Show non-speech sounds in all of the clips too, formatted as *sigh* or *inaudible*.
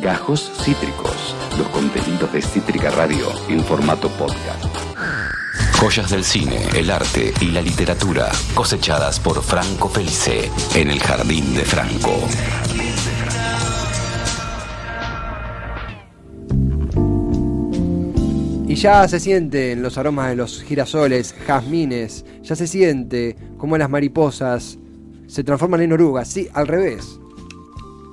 Gajos Cítricos, los contenidos de Cítrica Radio en formato podcast. Joyas del cine, el arte y la literatura cosechadas por Franco Felice en el Jardín de Franco. Y ya se sienten los aromas de los girasoles, jazmines, ya se siente como las mariposas se transforman en orugas, sí, al revés.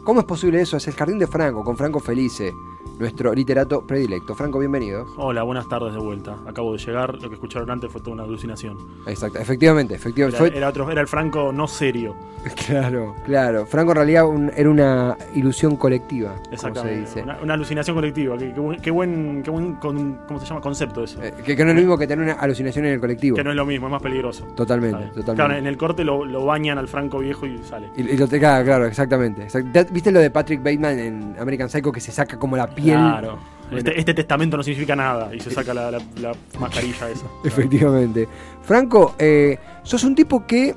¿Cómo es posible eso? Es el Jardín de Franco, con Franco Felice, nuestro literato predilecto. Franco, bienvenido. Hola, buenas tardes de vuelta. Acabo de llegar, lo que escucharon antes fue toda una alucinación. Exacto, efectivamente, efectivamente. Era, otro, era el Franco no serio. *laughs* Claro, claro. Franco en realidad un- era una ilusión colectiva, como se Exactamente. dice. Una, una alucinación colectiva. Qué, qué buen, qué buen, qué buen con- ¿cómo se llama? concepto eso. Eh, que, que no es lo mismo que tener una alucinación en el colectivo. que no es lo mismo, es más peligroso. Totalmente, totalmente. Claro, en el corte lo, lo bañan al Franco viejo y sale. Y, y lo te claro, claro, exactamente. Exact- ¿Te- ¿Viste lo de Patrick Bateman en American Psycho que se saca como la piel? Claro. Bueno. Este, este testamento no significa nada y se saca la, la- la mascarilla esa. *laughs* Efectivamente. Franco, eh, sos un tipo que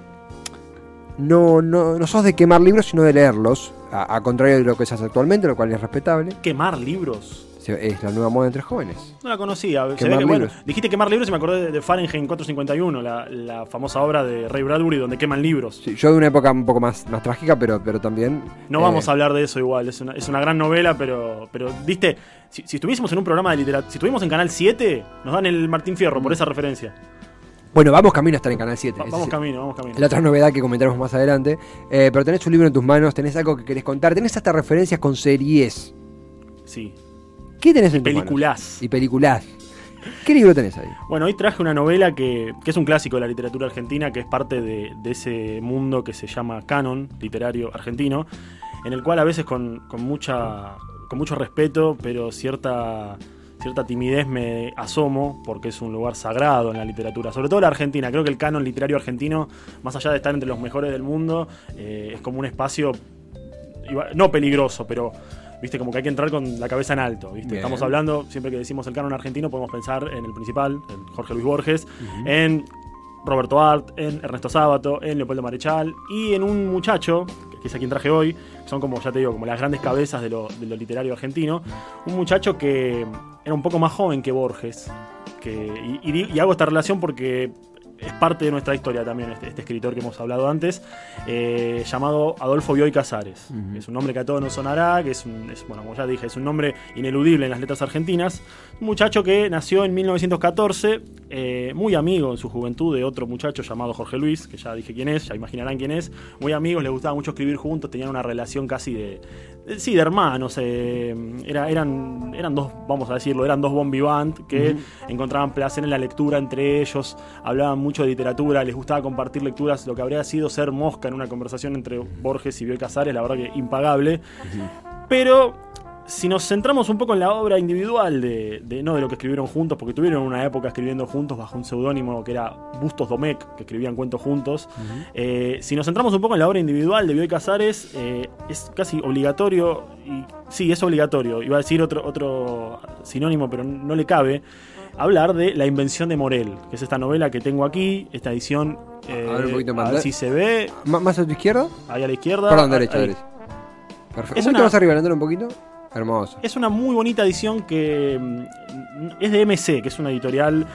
no, no, no sos de quemar libros, sino de leerlos. A, a contrario de lo que se hace actualmente, lo cual es respetable. Quemar libros. Es la nueva moda entre jóvenes. No la conocía. Se ve que, bueno, dijiste quemar libros y me acordé de, Fahrenheit 451, la, la famosa obra de Ray Bradbury donde queman libros. Sí, yo de una época un poco más, más trágica, pero, pero también. No eh, vamos a hablar de eso igual, es una, es una gran novela, pero, pero viste, si, si estuviésemos en un programa de literatura, si estuviésemos en Canal 7, nos dan el Martín Fierro por esa referencia. Bueno, vamos camino a estar en Canal 7. Va- Ese vamos es camino, vamos camino. La otra novedad que comentaremos más adelante. Eh, pero tenés un libro en tus manos, tenés algo que querés contar, tenés hasta referencias con series. Sí. ¿Qué tenés en? Peliculás. Y películas. ¿Qué libro tenés ahí? Bueno, hoy traje una novela que, que es un clásico de la literatura argentina, que es parte de, de ese mundo que se llama canon literario argentino, en el cual a veces con, con mucha, con mucho respeto, pero cierta, cierta timidez me asomo, porque es un lugar sagrado en la literatura, sobre todo la argentina. Creo que el canon literario argentino, más allá de estar entre los mejores del mundo, eh, es como un espacio, no peligroso, pero... Viste, como que hay que entrar con la cabeza en alto. ¿viste? Bien. Estamos hablando, siempre que decimos el canon argentino, podemos pensar en el principal, en Jorge Luis Borges, en Roberto Art, en Ernesto Sábato, en Leopoldo Marechal y en un muchacho, que es a quien traje hoy, que son como, ya te digo, como las grandes cabezas de lo, de lo literario argentino, un muchacho que era un poco más joven que Borges. Que, y, y di- y hago esta relación porque es parte de nuestra historia también, este, este escritor que hemos hablado antes, eh, llamado Adolfo Bioy Casares. Es un nombre que a todos nos sonará, que es, un, es, bueno, como ya dije, es un nombre ineludible en las letras argentinas. Un muchacho que nació en 1914, eh, muy amigo en su juventud de otro muchacho llamado Jorge Luis, que ya dije quién es, ya imaginarán quién es. Muy amigos, les gustaba mucho escribir juntos, tenían una relación casi de, de- sí, de hermanos. eh, era, eran, eran dos, vamos a decirlo, eran dos bon vivant que encontraban placer en la lectura entre ellos, hablaban mucho de literatura, les gustaba compartir lecturas, lo que habría sido ser mosca en una conversación entre Borges y Bioy Casares, la verdad que impagable. Pero si nos centramos un poco en la obra individual de, de- no de lo que escribieron juntos, porque tuvieron una época escribiendo juntos bajo un seudónimo que era Bustos Domecq, que escribían cuentos juntos. Eh, si nos centramos un poco en la obra individual de Bioy Casares, eh, es casi obligatorio, y sí, es obligatorio, iba a decir otro, otro sinónimo, pero no le cabe, hablar de La Invención de Morel, que es esta novela que tengo aquí, esta edición. eh, A ver, un poquito a más. ver si se ve, ¿M- ¿Más a tu izquierda? ahí a la izquierda. Perdón, derecha, derecha. Perfecto. Es un poquito una- más arriba, levantar un poquito. Hermoso. Es una muy bonita edición que mm, es de MC, que es una editorial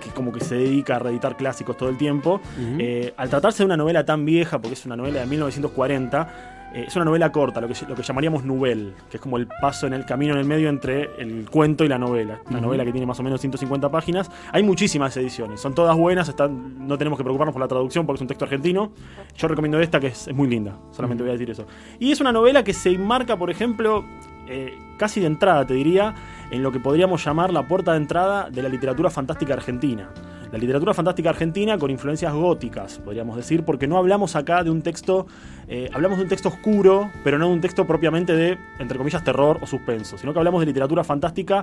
que como que se dedica a reeditar clásicos todo el tiempo. Eh, al tratarse de una novela tan vieja, porque es una novela de 1940, eh, es una novela corta, lo que, lo que llamaríamos nouvelle, que es como el paso en el camino en el medio entre el cuento y la novela. Una novela que tiene más o menos 150 páginas. Hay muchísimas ediciones, son todas buenas, están, no tenemos que preocuparnos por la traducción porque es un texto argentino. Yo recomiendo esta que es, es muy linda, solamente voy a decir eso. Y es una novela que se enmarca, por ejemplo, eh, casi de entrada, te diría, en lo que podríamos llamar la puerta de entrada de la literatura fantástica argentina. La literatura fantástica argentina con influencias góticas, podríamos decir, porque no hablamos acá de un texto, eh, hablamos de un texto oscuro, pero no de un texto propiamente de, entre comillas, terror o suspenso, sino que hablamos de literatura fantástica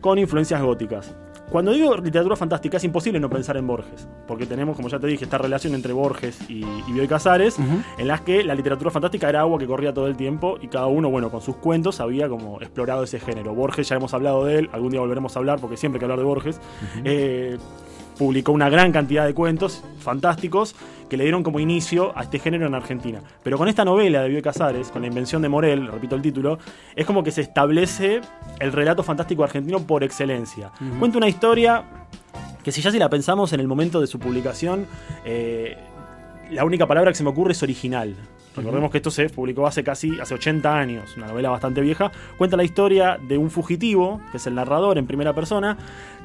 con influencias góticas. Cuando digo literatura fantástica es imposible no pensar en Borges, porque tenemos, como ya te dije, esta relación entre Borges y, y Bioy Casares, en las que la literatura fantástica era agua que corría todo el tiempo y cada uno, bueno, con sus cuentos había como explorado ese género. Borges ya hemos hablado de él, algún día volveremos a hablar porque siempre hay que hablar de Borges. Eh, publicó una gran cantidad de cuentos fantásticos que le dieron como inicio a este género en Argentina. Pero con esta novela de Bioy Casares, con la invención de Morel, repito el título, es como que se establece el relato fantástico argentino por excelencia. Cuenta una historia que si ya si la pensamos en el momento de su publicación, eh, la única palabra que se me ocurre es original. Recordemos que esto se publicó hace casi hace 80 años, una novela bastante vieja. Cuenta la historia de un fugitivo, que es el narrador en primera persona,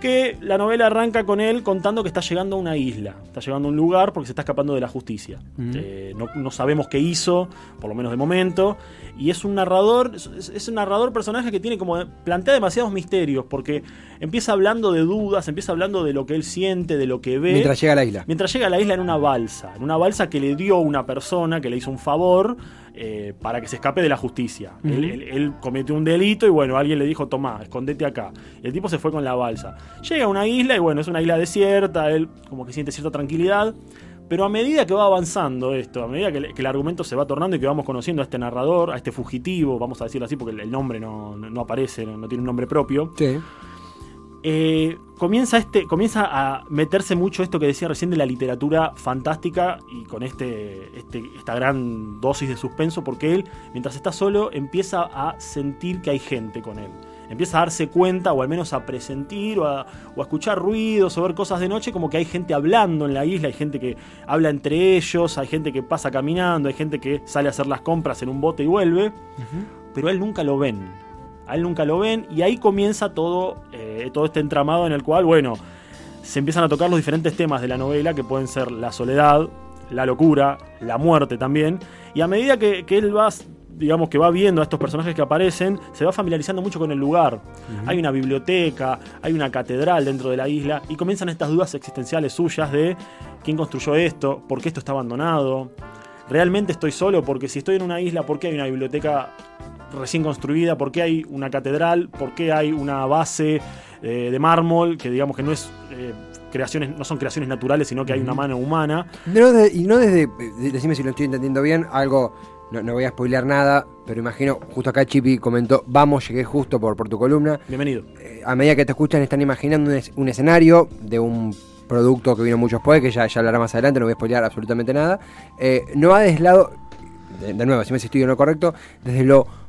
que la novela arranca con él contando que está llegando a una isla, está llegando a un lugar porque se está escapando de la justicia. Eh, no, sabemos qué hizo, por lo menos de momento, y es un narrador, es, un narrador personaje que tiene como plantea demasiados misterios porque empieza hablando de dudas, empieza hablando de lo que él siente, de lo que ve. Mientras llega a la isla. Mientras llega a la isla en una balsa, en una balsa que le dio una persona que le hizo un favor eh, para que se escape de la justicia. él, cometió un delito y bueno, alguien le dijo, toma, escondete acá. El tipo se fue con la balsa. Llega a una isla y bueno, es una isla desierta, él como que siente cierta tranquilidad. Pero a medida que va avanzando esto, a medida que, el argumento se va tornando y que vamos conociendo a este narrador, a este fugitivo, vamos a decirlo así porque el, nombre no, aparece, no, tiene un nombre propio. Sí. Eh, comienza, este, comienza a meterse mucho esto que decía recién de la literatura fantástica y con este, este, esta gran dosis de suspenso, porque él, mientras está solo, empieza a sentir que hay gente con él. Empieza a darse cuenta, o al menos a presentir, o a, escuchar ruidos, o ver cosas de noche, como que hay gente hablando en la isla, hay gente que habla entre ellos, hay gente que pasa caminando, hay gente que sale a hacer las compras en un bote y vuelve, pero él nunca lo ven a él nunca lo ven y ahí comienza todo, eh, todo este entramado en el cual, bueno, se empiezan a tocar los diferentes temas de la novela que pueden ser la soledad, la locura, la muerte también, y a medida que, él va digamos que va viendo a estos personajes que aparecen, se va familiarizando mucho con el lugar. Hay una biblioteca, hay una catedral dentro de la isla y comienzan estas dudas existenciales suyas de quién construyó esto, por qué esto está abandonado. ¿Realmente estoy solo? Porque si estoy en una isla, ¿por qué hay una biblioteca recién construida, por qué hay una catedral, por qué hay una base eh, de mármol, que digamos que no es... Eh, creaciones, no son creaciones naturales, sino que hay una mano humana. y no desde, decime si lo estoy entendiendo bien, algo, no, voy a spoilear nada, pero imagino, justo acá Chipi comentó, vamos, llegué justo por, por tu columna. Bienvenido. Eh, a medida que te escuchan, están imaginando un, escenario de un producto que vino mucho después, que ya, ya hablará más adelante, no voy a spoilear absolutamente nada. no va desde el lado, de, de nuevo, si me estoy en lo correcto, desde lo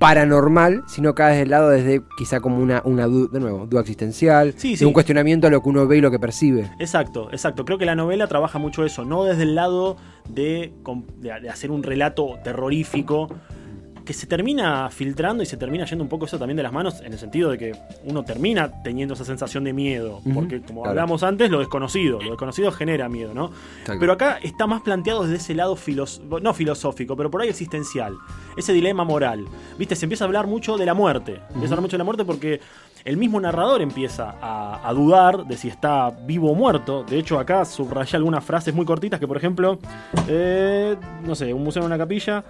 paranormal, sino cada vez del lado desde quizá como una, una de nuevo, duda existencial, un cuestionamiento a lo que uno ve y lo que percibe. Exacto, exacto. Creo que la novela trabaja mucho eso, no desde el lado de, de hacer un relato terrorífico, que se termina filtrando y se termina yendo un poco eso también de las manos, en el sentido de que uno termina teniendo esa sensación de miedo, porque como hablamos antes, lo desconocido, lo desconocido genera miedo, ¿no? Pero acá está más planteado desde ese lado, no filosófico, pero por ahí existencial, ese dilema moral. Viste, se empieza a hablar mucho de la muerte, empieza a hablar mucho de la muerte porque el mismo narrador empieza a, dudar de si está vivo o muerto. De hecho, acá subraya algunas frases muy cortitas que, por ejemplo, eh, no sé, un museo en una capilla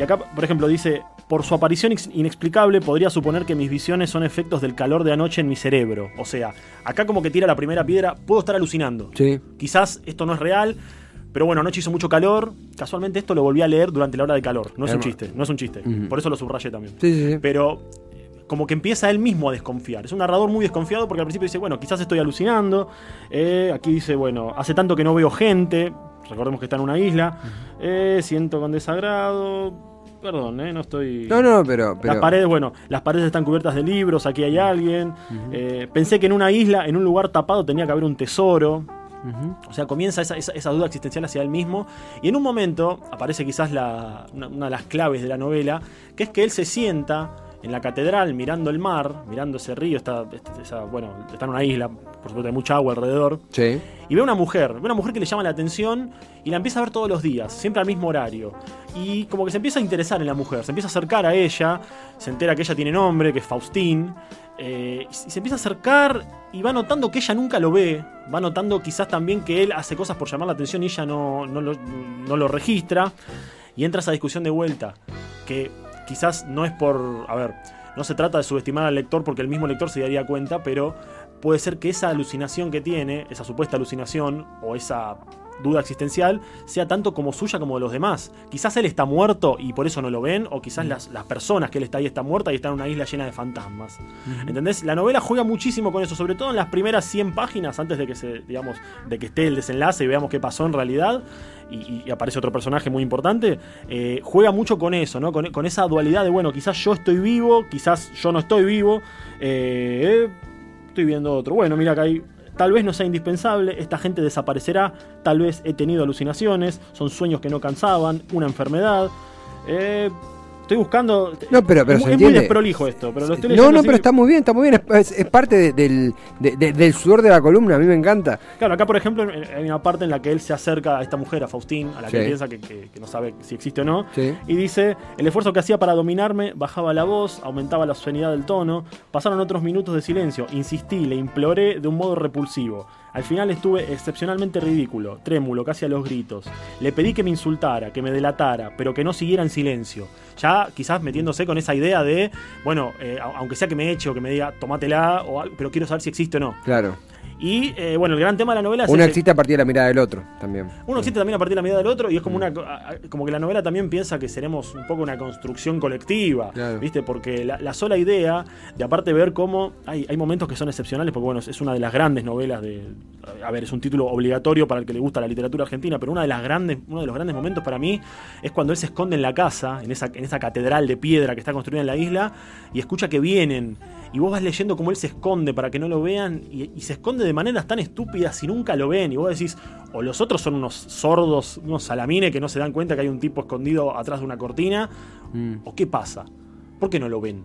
y acá, por ejemplo, dice, por su aparición inexplicable podría suponer que mis visiones son efectos del calor de anoche en mi cerebro. O sea, acá como que tira la primera piedra, puedo estar alucinando. Sí. Quizás esto no es real, pero bueno, anoche hizo mucho calor. Casualmente esto lo volví a leer durante la hora de calor. No es un chiste, no es un chiste. Por eso lo subrayé también. Sí, sí, sí. Pero como que empieza él mismo a desconfiar. Es un narrador muy desconfiado porque al principio dice, bueno, quizás estoy alucinando. Eh, aquí dice, bueno, hace tanto que no veo gente. Recordemos que está en una isla. Eh, siento con desagrado Perdón, ¿eh? no estoy. No, no, pero, Las paredes, bueno, las paredes están cubiertas de libros, aquí hay alguien. Eh, pensé que en una isla, en un lugar tapado, tenía que haber un tesoro. O sea, comienza esa, duda existencial hacia él mismo. Y en un momento aparece quizás una, de las claves de la novela, que es que él se sienta en la catedral mirando el mar, mirando ese río, está, este, bueno, está en una isla, por supuesto hay mucha agua alrededor. Sí. Y ve una mujer, ve una mujer que le llama la atención y la empieza a ver todos los días, siempre al mismo horario. Y como que se empieza a interesar en la mujer, se empieza a acercar a ella, se entera que ella tiene nombre, que es Faustín. Eh, y se empieza a acercar y va notando que ella nunca lo ve, va notando quizás también que él hace cosas por llamar la atención y ella no, no, lo, no lo registra. Y entra esa discusión de vuelta, que quizás no es por, a ver, no se trata de subestimar al lector porque el mismo lector se daría cuenta, pero puede ser que esa alucinación que tiene, esa supuesta alucinación o esa duda existencial sea tanto como suya como de los demás. Quizás él está muerto y por eso no lo ven, o quizás las, las personas que él está ahí están muertas y están en una isla llena de fantasmas. ¿Entendés? La novela juega muchísimo con eso, sobre todo en las primeras 100 páginas, antes de que se, digamos, de que esté el desenlace y veamos qué pasó en realidad. Y, y aparece otro personaje muy importante, eh, juega mucho con eso, ¿no? Con, con esa dualidad de, bueno, quizás yo estoy vivo, quizás yo no estoy vivo, eh, estoy viendo otro. Bueno, mira que hay Tal vez no sea indispensable, esta gente desaparecerá, tal vez he tenido alucinaciones, son sueños que no cansaban, una enfermedad. Eh, estoy buscando. No, pero, pero es, se muy- es muy desprolijo esto, pero lo estoy No, leyendo no, así. pero está muy bien, está muy bien. Es, parte de- del, de- de- del sudor de la columna, a mí me encanta. Claro, acá por ejemplo hay una parte en la que él se acerca a esta mujer, a Faustín, a la que piensa que, que- que no sabe si existe o no, Sí. y dice, el esfuerzo que hacía para dominarme, bajaba la voz, aumentaba la sonoridad del tono, pasaron otros minutos de silencio, insistí, le imploré de un modo repulsivo. Al final estuve excepcionalmente ridículo, trémulo, casi a los gritos. Le pedí que me insultara, que me delatara, pero que no siguiera en silencio. Ya quizás metiéndose con esa idea de, bueno, eh, aunque sea que me eche o que me diga, tomátela, o pero quiero saber si existe o no. Claro. Y eh, bueno, el gran tema de la novela es Uno existe a partir de la mirada del otro también. uno existe también a partir de la mirada del otro y es como una como que la novela también piensa que seremos un poco una construcción colectiva, Claro. ¿viste? Porque la, la sola idea de aparte ver cómo hay, hay momentos que son excepcionales, porque bueno, es- es una de las grandes novelas de a ver, es un título obligatorio para el que le gusta la literatura argentina, pero una de las grandes uno de los grandes momentos para mí es cuando él se esconde en la casa, en esa en esa catedral de piedra que está construida en la isla y escucha que vienen y vos vas leyendo cómo él se esconde para que no lo vean y, y se esconde de maneras tan estúpidas y nunca lo ven. Y vos decís, o los otros son unos sordos, unos salamines que no se dan cuenta que hay un tipo escondido atrás de una cortina, Mm. o qué pasa. ¿Por qué no lo ven?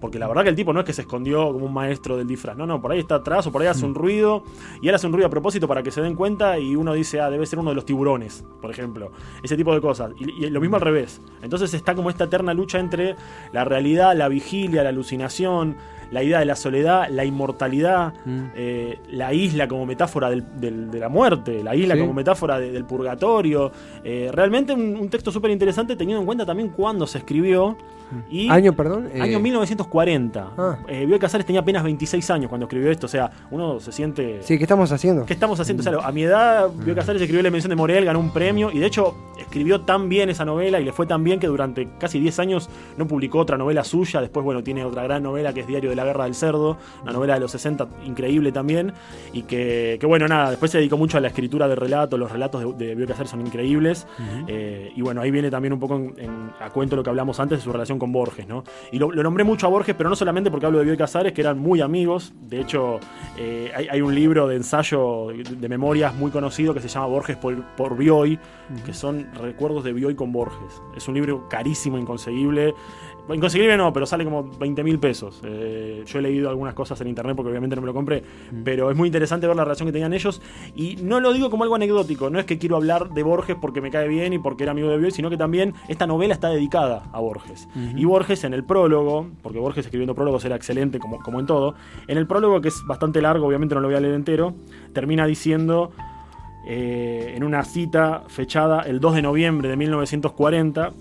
Porque la verdad que el tipo no es que se escondió como un maestro del disfraz. No, no, por ahí está atrás o por ahí hace un ruido. Y él hace un ruido a propósito para que se den cuenta y uno dice, ah, debe ser uno de los tiburones, por ejemplo. Ese tipo de cosas. Y, y lo mismo al revés. Entonces está como esta eterna lucha entre la realidad, la vigilia, la alucinación, la idea de la soledad, la inmortalidad, Mm. eh, la isla como metáfora del- del- de la muerte, la isla Sí. como metáfora de- del purgatorio. Eh, realmente un, un texto súper interesante teniendo en cuenta también cuándo se escribió. Y Año, perdón. eh, Año 1940. Ah. Eh, Bioy Casares tenía apenas 26 años cuando escribió esto. O sea, uno se siente. Sí, ¿qué estamos haciendo? ¿Qué estamos haciendo? O sea, a mi edad, Mm. Bioy Casares escribió La Invención de Morel, ganó un premio y de hecho escribió tan bien esa novela y le fue tan bien que durante casi 10 años no publicó otra novela suya. Después, bueno, tiene otra gran novela que es Diario de la Guerra del Cerdo, una novela de los 60 increíble también. Y que, que, bueno, nada, después se dedicó mucho a la escritura de relatos. Los relatos de, de Bioy Casares son increíbles. Eh, y bueno, ahí viene también un poco en- en- a cuento lo que hablamos antes de su relación con Borges, ¿no? Y lo, lo nombré mucho a Borges, pero no solamente porque hablo de Bioy Casares, que eran muy amigos. De hecho, eh, hay, hay un libro de ensayo de, de memorias muy conocido que se llama Borges por, por Bioy, que son recuerdos de Bioy con Borges. Es un libro carísimo, inconseguible. Inconseguible no, pero sale como 20 mil pesos. Eh, yo he leído algunas cosas en internet porque obviamente no me lo compré, pero es muy interesante ver la relación que tenían ellos. Y no lo digo como algo anecdótico, no es que quiero hablar de Borges porque me cae bien y porque era amigo de Bioy, sino que también esta novela está dedicada a Borges. Y Borges en el prólogo, porque Borges escribiendo prólogos era excelente como, como en todo, en el prólogo, que es bastante largo, obviamente no lo voy a leer entero, termina diciendo eh, en una cita fechada el 2 de noviembre de 1940,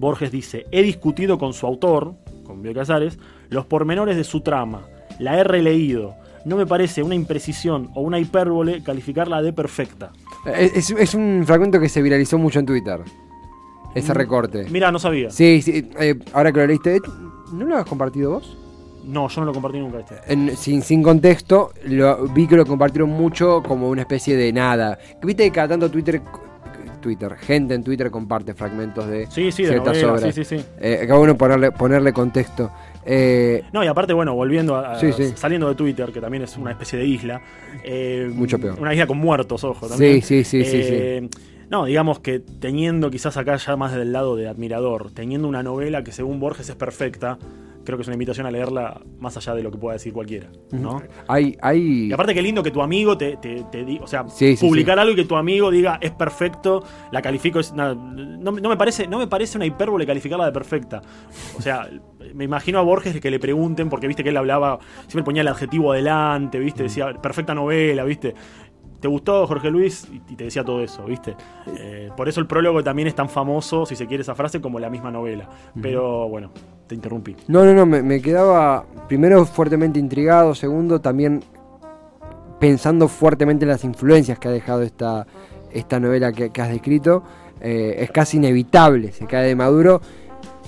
Borges dice, he discutido con su autor, con Bioy Casares, los pormenores de su trama, la he releído, no me parece una imprecisión o una hipérbole calificarla de perfecta. Eh, Es, es un fragmento que se viralizó mucho en Twitter. Ese recorte. Mira, no sabía. Sí, sí, eh, ahora que lo leíste, ¿no lo has compartido vos? No, yo no lo compartí nunca este. En- sin, sin contexto, lo, vi que lo compartieron mucho como una especie de nada. Viste que cada tanto Twitter, Twitter, gente en Twitter comparte fragmentos de Sí, sí, de ciertas novela, obras. sí, sí, sí. Eh, ponerle, ponerle contexto. Eh, No, y aparte, bueno, volviendo a, Sí, sí. saliendo de Twitter, que también es una especie de isla. eh, Mucho peor. Una isla con muertos, ojo, también. Sí, sí, sí, sí, Eh, No, digamos que teniendo quizás acá ya más del lado de admirador, teniendo una novela que según Borges es perfecta, creo que es una invitación a leerla más allá de lo que pueda decir cualquiera, ¿no? hay, hay, Y aparte qué lindo que tu amigo te, te, te diga, o sea, Sí, sí, publicar algo y que tu amigo diga es perfecto, la califico, es nada, no, no me parece, no me parece una hipérbole calificarla de perfecta. O sea, *laughs* me imagino a Borges que le pregunten, porque viste que él hablaba, siempre ponía el adjetivo adelante, viste, decía perfecta novela, viste. ¿Te gustó Jorge Luis? Y te decía todo eso, ¿viste? Eh, por eso el prólogo también es tan famoso, si se quiere esa frase, como la misma novela. Pero bueno, te interrumpí. No, no, no, me, me quedaba primero fuertemente intrigado, segundo también pensando fuertemente en las influencias que ha dejado esta, esta novela que, has descrito, eh, es casi inevitable, se cae de Maduro.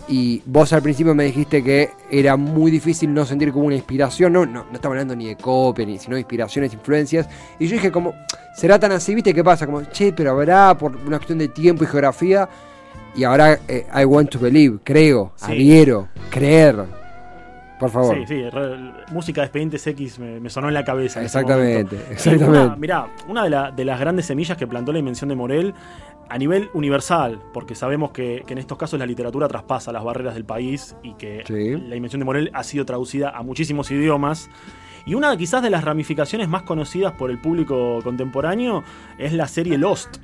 Y vos al principio me dijiste que era muy difícil no sentir como una inspiración, no, no, no estamos hablando ni de copia, ni sino de inspiraciones, influencias. Y yo dije como, será tan así, viste, ¿qué pasa? Como, che, pero habrá por una cuestión de tiempo y geografía. Y ahora eh, I want to believe, creo, adhiero, creer. Por favor. Sí, sí, música de Expedientes X me, sonó en la cabeza. Exactamente, exactamente. mirá, una de, de, las grandes semillas que plantó la invención de Morel a nivel universal, porque sabemos que, en estos casos la literatura traspasa las barreras del país y que la invención de Morel ha sido traducida a muchísimos idiomas. Y una quizás de las ramificaciones más conocidas por el público contemporáneo es la serie Lost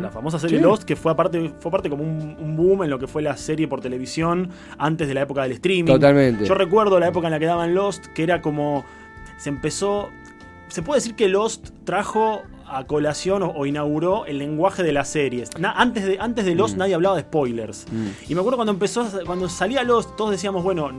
la, famosa serie Lost, que fue aparte, fue parte como un, boom en lo que fue la serie por televisión antes de la época del streaming. Totalmente. Yo recuerdo la época en la que daban Lost, que era como. Se empezó. Se puede decir que Lost trajo a colación o, inauguró el lenguaje de las series. antes, de, antes de Lost mm. nadie hablaba de spoilers. Mm. Y me acuerdo cuando empezó, cuando salía Lost, todos decíamos, bueno,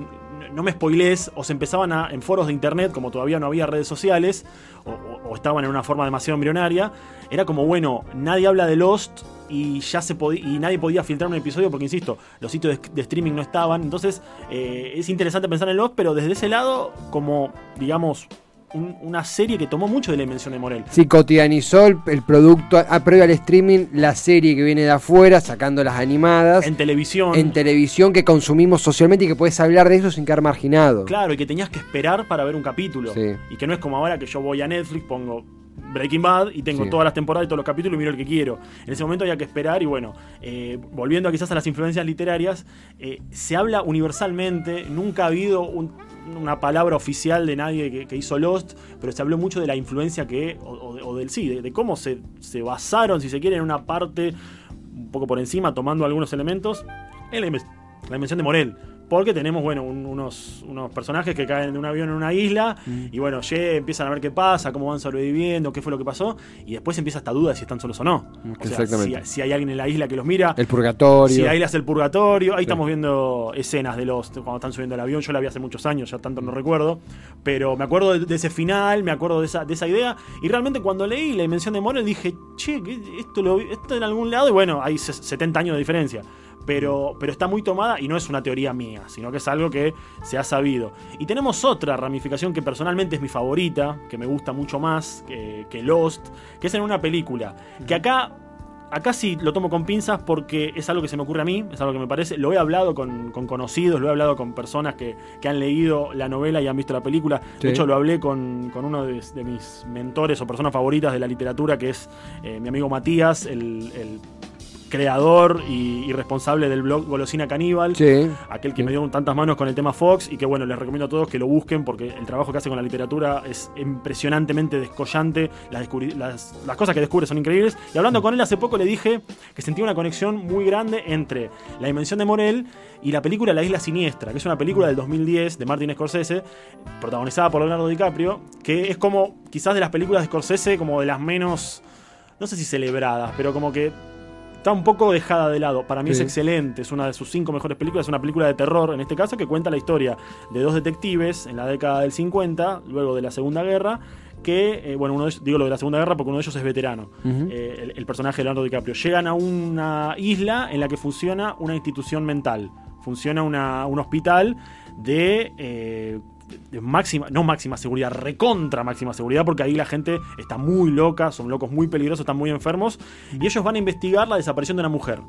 no me spoilees, o se empezaban a, en foros de internet, como todavía no había redes sociales, o, estaban en una forma demasiado embrionaria, era como, bueno, nadie habla de Lost y ya se y nadie podía filtrar un episodio porque, insisto, los sitios de, streaming no estaban. Entonces, eh, es interesante pensar en Lost, pero desde ese lado, como, digamos, una serie que tomó mucho de la invención de Morel. Sí, cotidianizó el, producto, a, ah, previo al streaming, la serie que viene de afuera, sacando las animadas. En televisión. En televisión que consumimos socialmente y que puedes hablar de eso sin quedar marginado. Claro, y que tenías que esperar para ver un capítulo. Y que no es como ahora que yo voy a Netflix, pongo Breaking Bad y tengo todas las temporadas y todos los capítulos y miro el que quiero. En ese momento había que esperar y bueno, eh, volviendo quizás a las influencias literarias, eh, se habla universalmente, nunca ha habido una palabra oficial de nadie que, hizo Lost, pero se habló mucho de la influencia que, o, del sí, de, cómo se, se, basaron, si se quiere, en una parte un poco por encima, tomando algunos elementos, en la, la invención de Morel porque tenemos, bueno, unos, unos personajes que caen de un avión en una isla mm. y bueno, empiezan a ver qué pasa, cómo van sobreviviendo, qué fue lo que pasó y después empieza esta duda de si están solos o no. Exactamente. si, hay alguien en la isla que los mira. El purgatorio. Si la isla es el purgatorio. Ahí estamos viendo escenas de los cuando están subiendo el avión. Yo la vi hace muchos años, ya tanto no mm. recuerdo. Pero me acuerdo de, ese final, me acuerdo de esa, de esa idea. Y realmente cuando leí la dimensión de Morel dije, che, esto, lo, esto en algún lado. Y bueno, hay 70 años de diferencia pero, pero está muy tomada y no es una teoría mía, sino que es algo que se ha sabido. Y tenemos otra ramificación que personalmente es mi favorita, que me gusta mucho más que, Lost, que es en una película, que acá acá sí lo tomo con pinzas porque es algo que se me ocurre a mí, es algo que me parece. Lo he hablado con, conocidos, lo he hablado con personas que, han leído la novela y han visto la película. De hecho, lo hablé con, uno de, mis mentores o personas favoritas de la literatura, que es eh, mi amigo Matías, el creador y, responsable del blog Golosina Caníbal, aquel que me dio tantas manos con el tema Fox y que bueno, les recomiendo a todos que lo busquen porque el trabajo que hace con la literatura es impresionantemente descollante, las, las, cosas que descubre son increíbles. Y hablando con él hace poco le dije que sentía una conexión muy grande entre la dimensión de Morel y la película La Isla Siniestra, que es una película del 2010 de Martin Scorsese, protagonizada por Leonardo DiCaprio, que es como quizás de las películas de Scorsese como de las menos, no sé si celebradas, pero como que está un poco dejada de lado. Para mí es excelente, es una de sus cinco mejores películas, es una película de terror en este caso que cuenta la historia de dos detectives en la década del 50, luego de la Segunda Guerra, que, eh, bueno, uno digo lo de la Segunda Guerra porque uno de ellos es veterano, eh, el, personaje de Leonardo DiCaprio. Llegan a una isla en la que funciona una institución mental, funciona un hospital de eh, máxima, no máxima seguridad, recontra máxima seguridad, porque ahí la gente está muy loca, son locos muy peligrosos, están muy enfermos, y ellos van a investigar la desaparición de una mujer.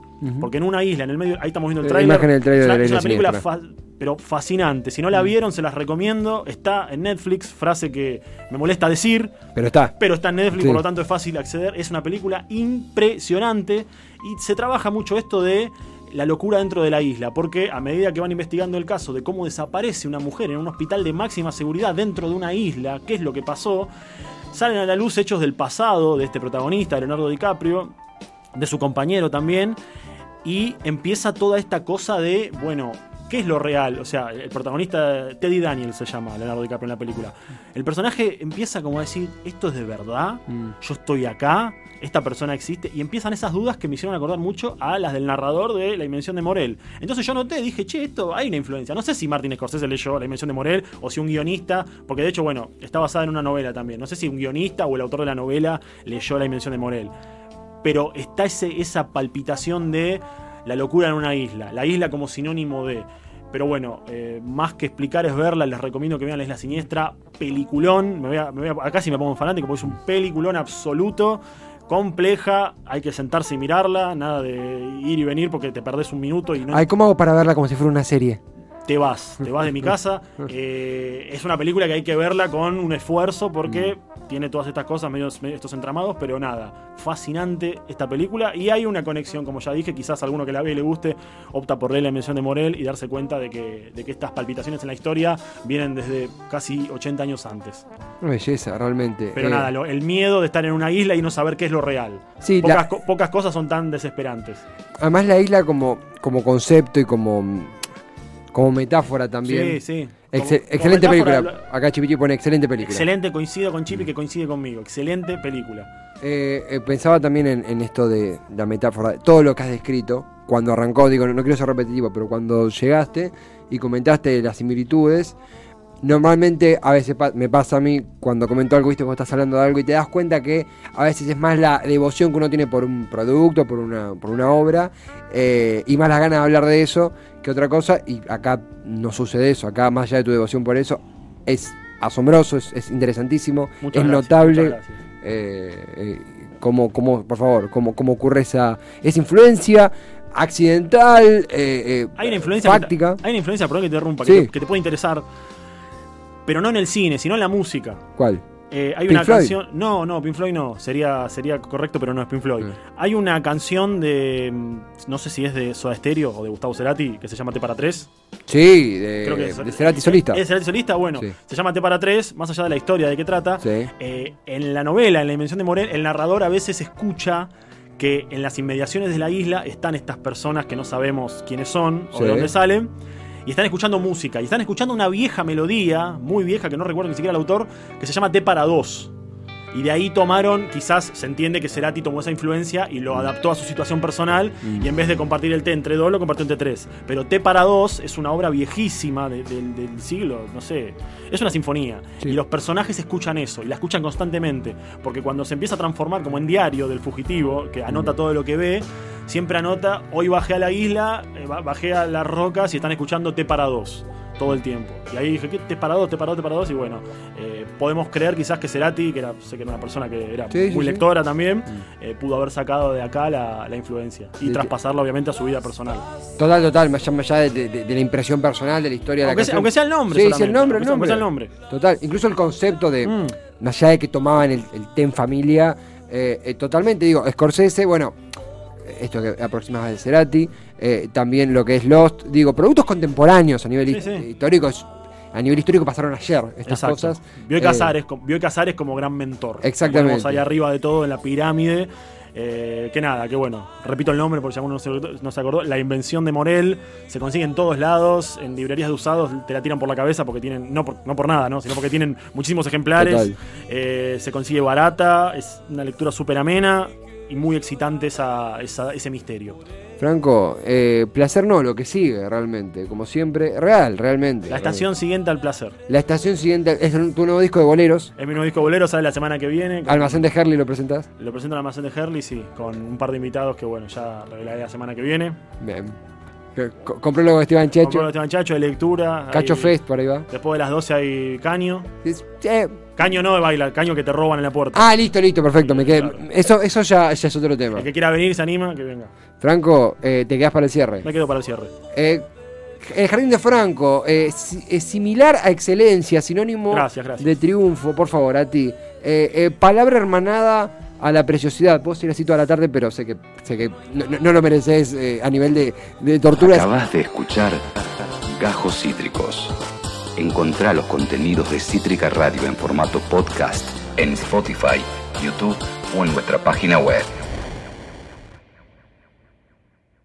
Porque en una isla, en el medio, ahí estamos viendo el trailer. es una, película pero fascinante. Si no la vieron, se las recomiendo. Está en Netflix, frase que me molesta decir. Pero está. Pero está en Netflix, por lo tanto es fácil acceder. Es una película impresionante y se trabaja mucho esto de la locura dentro de la isla, porque a medida que van investigando el caso de cómo desaparece una mujer en un hospital de máxima seguridad dentro de una isla, qué es lo que pasó, salen a la luz hechos del pasado de este protagonista, Leonardo DiCaprio, de su compañero también, y empieza toda esta cosa de, bueno, ¿Qué es lo real? O sea, el protagonista, Teddy Daniels se llama Leonardo DiCaprio en la película. El personaje empieza como a decir, ¿esto es de verdad? Mm. ¿Yo estoy acá? ¿Esta persona existe? Y empiezan esas dudas que me hicieron acordar mucho a las del narrador de La Invención de Morel. Entonces yo noté, dije, che, esto hay una influencia. No sé si Martin Scorsese leyó La Invención de Morel o si un guionista, porque de hecho, bueno, está basada en una novela también. No sé si un guionista o el autor de la novela leyó La Invención de Morel pero está ese, esa palpitación de la locura en una isla, la isla como sinónimo de... Pero bueno, eh, más que explicar es verla, les recomiendo que vean La Siniestra, peliculón, me voy a- me voy a- acá sí me pongo fanático porque es un peliculón absoluto, compleja, hay que sentarse y mirarla, nada de ir y venir porque te perdés un minuto y no Ay, ¿cómo hago para verla como si fuera una serie? Te vas, te vas de mi casa. *laughs* Eh, es una película que hay que verla con un esfuerzo porque tiene todas estas cosas, medio estos entramados, pero nada, fascinante esta película y hay una conexión, como ya dije, quizás alguno que la ve y le guste, opta por leer la mención de Morel y darse cuenta de que, de que estas palpitaciones en la historia vienen desde casi 80 años antes. Una belleza, realmente. Pero Eh, nada, lo- el miedo de estar en una isla y no saber qué es lo real. Sí, pocas, la- co- pocas cosas son tan desesperantes. Además la isla como, como concepto y como, como metáfora también. Sí, sí. Como- como excelente metáfora, película. Acá Chipichi pone excelente película. Excelente, coincido con Chipi que coincide conmigo. Excelente película. Eh, eh, pensaba también en, en esto de la metáfora, todo lo que has descrito, cuando arrancó, digo, no, no quiero ser repetitivo, pero cuando llegaste y comentaste las similitudes, normalmente a veces pa- me pasa a mí cuando comento algo, viste, cuando estás hablando de algo y te das cuenta que a veces es más la devoción que uno tiene por un producto, por una, por una obra, eh, y más las ganas de hablar de eso que otra cosa, y acá no sucede eso, acá más allá de tu devoción por eso, es asombroso, es, es interesantísimo, Muchas es gracias, notable eh, eh, cómo, cómo, por favor, cómo, cómo ocurre esa, esa influencia accidental, eh, eh, Hay una influencia. te- fáctica. hay una influencia, perdón que te interrumpa, Sí. que, te, que te puede interesar. Pero no en el cine, sino en la música. ¿Cuál? Eh, hay Pink una Floyd. canción. No, no, Pink Floyd no. Sería, sería correcto, pero no es Pink Floyd. Mm. Hay una canción de. mm, No sé si es de Soda Stereo o de Gustavo Cerati, que se llama T para 3. Sí, de, Creo que es, de Cerati solista. ¿Es Cerati solista? Bueno, Sí. se llama T para 3, más allá de la historia de qué trata. Sí. Eh, en la novela, en la invención de Morel, el narrador a veces escucha que en las inmediaciones de la isla están estas personas que no sabemos quiénes son o Sí. de dónde salen. Y están escuchando música. Y están escuchando una vieja melodía, muy vieja, que no recuerdo ni siquiera el autor, que se llama T para 2. Y de ahí tomaron, quizás se entiende que Cerati tomó esa influencia y lo adaptó a su situación personal. Mm. Y en vez de compartir el T entre dos, lo compartió entre tres. Pero T para 2 es una obra viejísima de- del- del siglo, no sé. Es una sinfonía. Sí. Y los personajes escuchan eso y la escuchan constantemente. Porque cuando se empieza a transformar como en diario del fugitivo, que anota Mm. todo lo que ve, siempre anota, hoy bajé a la isla, eh, ba- bajé a las rocas y están escuchando T para 2 todo el tiempo. Y ahí dije, ¿qué? T para 2, T para 2, T para 2. Y bueno, eh, podemos creer quizás que Cerati, que era, sé que era una persona que era Sí, muy sí. lectora también, eh, pudo haber sacado de acá la, la influencia y Sí, traspasarla obviamente a su vida personal. Total, total, más allá, más allá de, de- de la impresión personal de la historia de Aunque la sea, aunque sea el nombre. Sí, sí, el nombre, el aunque sea- el nombre. nombre. Total, incluso el concepto de, Mm. más allá de que tomaban el, el té en familia, eh, eh, totalmente, digo, Scorsese, bueno, esto que aproximaba de Cerati, eh, también lo que es Lost, digo, productos contemporáneos a nivel Sí, sí. histórico, es- a nivel histórico pasaron ayer estas Exacto. cosas. Bioy Eh, Casares, Bioy Casares como gran mentor. Exactamente. Ponemos ahí arriba de todo en la pirámide. Eh, que nada, que bueno, repito el nombre por si alguno no se, no se acordó. La invención de Morel se consigue en todos lados, en librerías de usados te la tiran por la cabeza porque tienen, no por, no por nada, ¿no? sino porque tienen muchísimos ejemplares. Eh, se consigue barata, es una lectura súper amena y muy excitante esa, esa- ese misterio. Franco, eh, placer no, lo que sigue realmente, como siempre, real, realmente. La estación siguiente al placer. La estación siguiente es tu nuevo disco de boleros. Es mi nuevo disco bolero, sale la semana que viene. Almacén de Herley lo presentás. Lo presento en almacén de Herley, sí, con un par de invitados que, bueno, ya revelaré la semana que viene. Bien. Compré luego de Esteban Checho. Compro los Esteban Chacho de lectura. Cacho Fest, por ahí va. Después de las 12 hay caño. Es- eh, Caño no de bailar, caño que te roban en la puerta. Ah, listo, listo, perfecto. Me quedé. Claro. Eso, eso ya, ya es otro tema. El que quiera venir se anima, que venga. Franco, eh, te quedas para el cierre. Me quedo para el cierre. Eh, el jardín de Franco, eh, es similar a excelencia, sinónimo Gracias, gracias. de triunfo, por favor, a ti. Palabra hermanada a la preciosidad. Puedo ir así toda la tarde, pero sé que, sé que no, no- lo mereces eh, a nivel de, de torturas. Acabas de escuchar Gajos Cítricos. Encontrá los contenidos de Cítrica Radio en formato podcast en Spotify, YouTube o en nuestra página web.